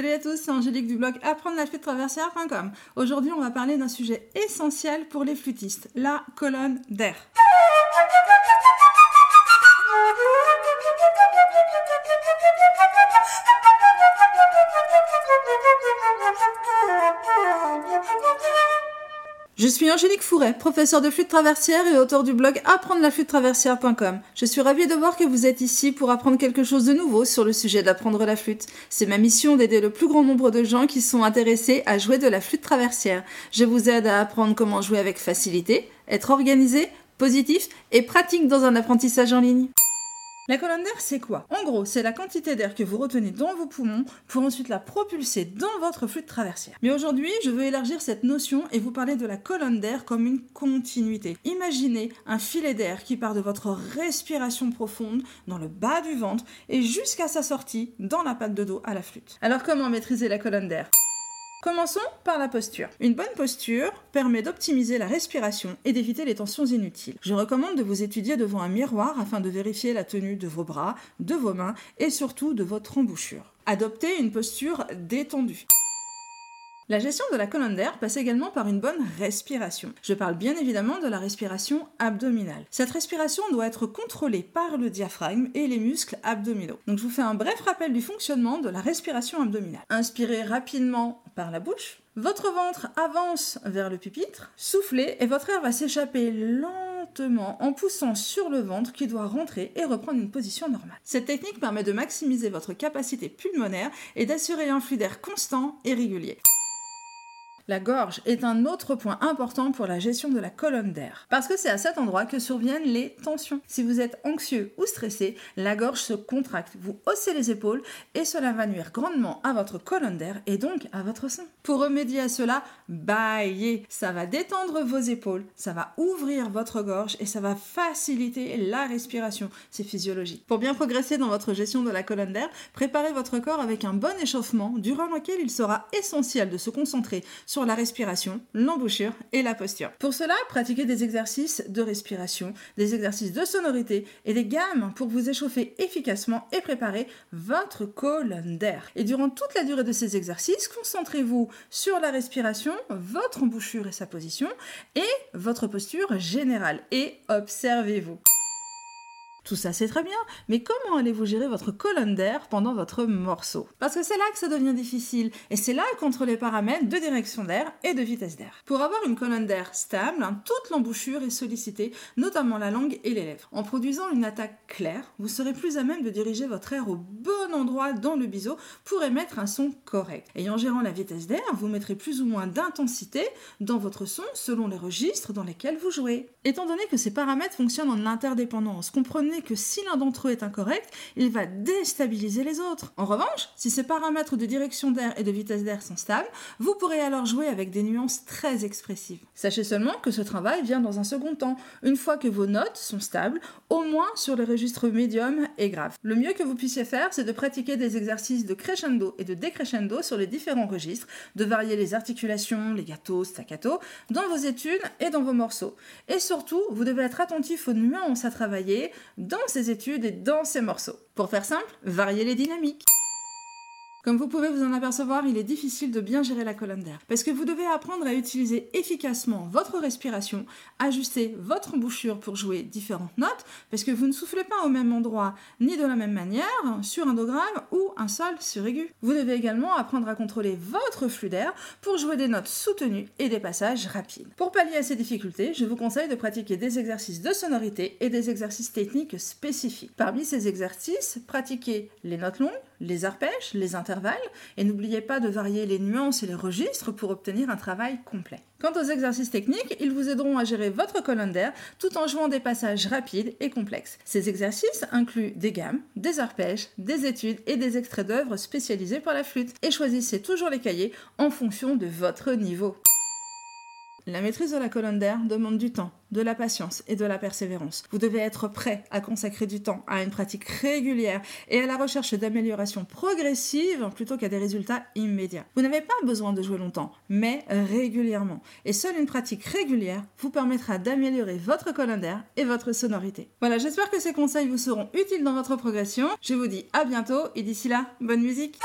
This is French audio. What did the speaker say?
Salut à tous, c'est Angélique du blog apprendre la flûte traversière.com. Aujourd'hui, on va parler d'un sujet essentiel pour les flûtistes, la colonne d'air. Je suis Angélique Fouret, professeure de flûte traversière et auteur du blog apprendre la flûte traversière.com. Je suis ravie de voir que vous êtes ici pour apprendre quelque chose de nouveau sur le sujet d'apprendre la flûte. C'est ma mission d'aider le plus grand nombre de gens qui sont intéressés à jouer de la flûte traversière. Je vous aide à apprendre comment jouer avec facilité, être organisé, positif et pratique dans un apprentissage en ligne. La colonne d'air, c'est quoi? En gros, c'est la quantité d'air que vous retenez dans vos poumons pour ensuite la propulser dans votre flûte traversière. Mais aujourd'hui, je veux élargir cette notion et vous parler de la colonne d'air comme une continuité. Imaginez un filet d'air qui part de votre respiration profonde dans le bas du ventre et jusqu'à sa sortie dans la patte de dos à la flûte. Alors comment maîtriser la colonne d'air? Commençons par la posture. Une bonne posture permet d'optimiser la respiration et d'éviter les tensions inutiles. Je recommande de vous étudier devant un miroir afin de vérifier la tenue de vos bras, de vos mains et surtout de votre embouchure. Adoptez une posture détendue. La gestion de la colonne d'air passe également par une bonne respiration. Je parle bien évidemment de la respiration abdominale. Cette respiration doit être contrôlée par le diaphragme et les muscles abdominaux. Donc je vous fais un bref rappel du fonctionnement de la respiration abdominale. Inspirez rapidement par la bouche. Votre ventre avance vers le pupitre, soufflez et votre air va s'échapper lentement en poussant sur le ventre qui doit rentrer et reprendre une position normale. Cette technique permet de maximiser votre capacité pulmonaire et d'assurer un flux d'air constant et régulier. La gorge est un autre point important pour la gestion de la colonne d'air, parce que c'est à cet endroit que surviennent les tensions. Si vous êtes anxieux ou stressé, la gorge se contracte, vous haussez les épaules et cela va nuire grandement à votre colonne d'air et donc à votre sein. Pour remédier à cela, baillez, ça va détendre vos épaules, ça va ouvrir votre gorge et ça va faciliter la respiration. C'est physiologique. Pour bien progresser dans votre gestion de la colonne d'air, préparez votre corps avec un bon échauffement durant lequel il sera essentiel de se concentrer sur la respiration, l'embouchure et la posture. Pour cela, pratiquez des exercices de respiration, des exercices de sonorité et des gammes pour vous échauffer efficacement et préparer votre colonne d'air. Et durant toute la durée de ces exercices, concentrez-vous sur la respiration, votre embouchure et sa position et votre posture générale et observez-vous. Tout ça c'est très bien, mais comment allez-vous gérer votre colonne d'air pendant votre morceau? Parce que c'est là que ça devient difficile, et c'est là qu'entre les paramètres de direction d'air et de vitesse d'air. Pour avoir une colonne d'air stable, hein, toute l'embouchure est sollicitée, notamment la langue et les lèvres. En produisant une attaque claire, vous serez plus à même de diriger votre air au bon endroit dans le biseau pour émettre un son correct. Et en gérant la vitesse d'air, vous mettrez plus ou moins d'intensité dans votre son selon les registres dans lesquels vous jouez. Étant donné que ces paramètres fonctionnent en interdépendance, comprenez que si l'un d'entre eux est incorrect, il va déstabiliser les autres. En revanche, si ces paramètres de direction d'air et de vitesse d'air sont stables, vous pourrez alors jouer avec des nuances très expressives. Sachez seulement que ce travail vient dans un second temps, une fois que vos notes sont stables, au moins sur les registres médium et grave. Le mieux que vous puissiez faire, c'est de pratiquer des exercices de crescendo et de décrescendo sur les différents registres, de varier les articulations, les gâteaux, staccato, dans vos études et dans vos morceaux. Et surtout, vous devez être attentif aux nuances à travailler, dans ses études et dans ses morceaux. Pour faire simple, varier les dynamiques. Comme vous pouvez vous en apercevoir, il est difficile de bien gérer la colonne d'air parce que vous devez apprendre à utiliser efficacement votre respiration, ajuster votre embouchure pour jouer différentes notes parce que vous ne soufflez pas au même endroit ni de la même manière sur un do ou un sol sur aigu. Vous devez également apprendre à contrôler votre flux d'air pour jouer des notes soutenues et des passages rapides. Pour pallier à ces difficultés, je vous conseille de pratiquer des exercices de sonorité et des exercices techniques spécifiques. Parmi ces exercices, pratiquez les notes longues, les arpèges, les intervalles, et n'oubliez pas de varier les nuances et les registres pour obtenir un travail complet. Quant aux exercices techniques, ils vous aideront à gérer votre colonne d'air tout en jouant des passages rapides et complexes. Ces exercices incluent des gammes, des arpèges, des études et des extraits d'œuvres spécialisés pour la flûte. Et choisissez toujours les cahiers en fonction de votre niveau. La maîtrise de la colonne d'air demande du temps, de la patience et de la persévérance. Vous devez être prêt à consacrer du temps à une pratique régulière et à la recherche d'amélioration progressive plutôt qu'à des résultats immédiats. Vous n'avez pas besoin de jouer longtemps, mais régulièrement. Et seule une pratique régulière vous permettra d'améliorer votre colonne d'air et votre sonorité. Voilà, j'espère que ces conseils vous seront utiles dans votre progression. Je vous dis à bientôt et d'ici là, bonne musique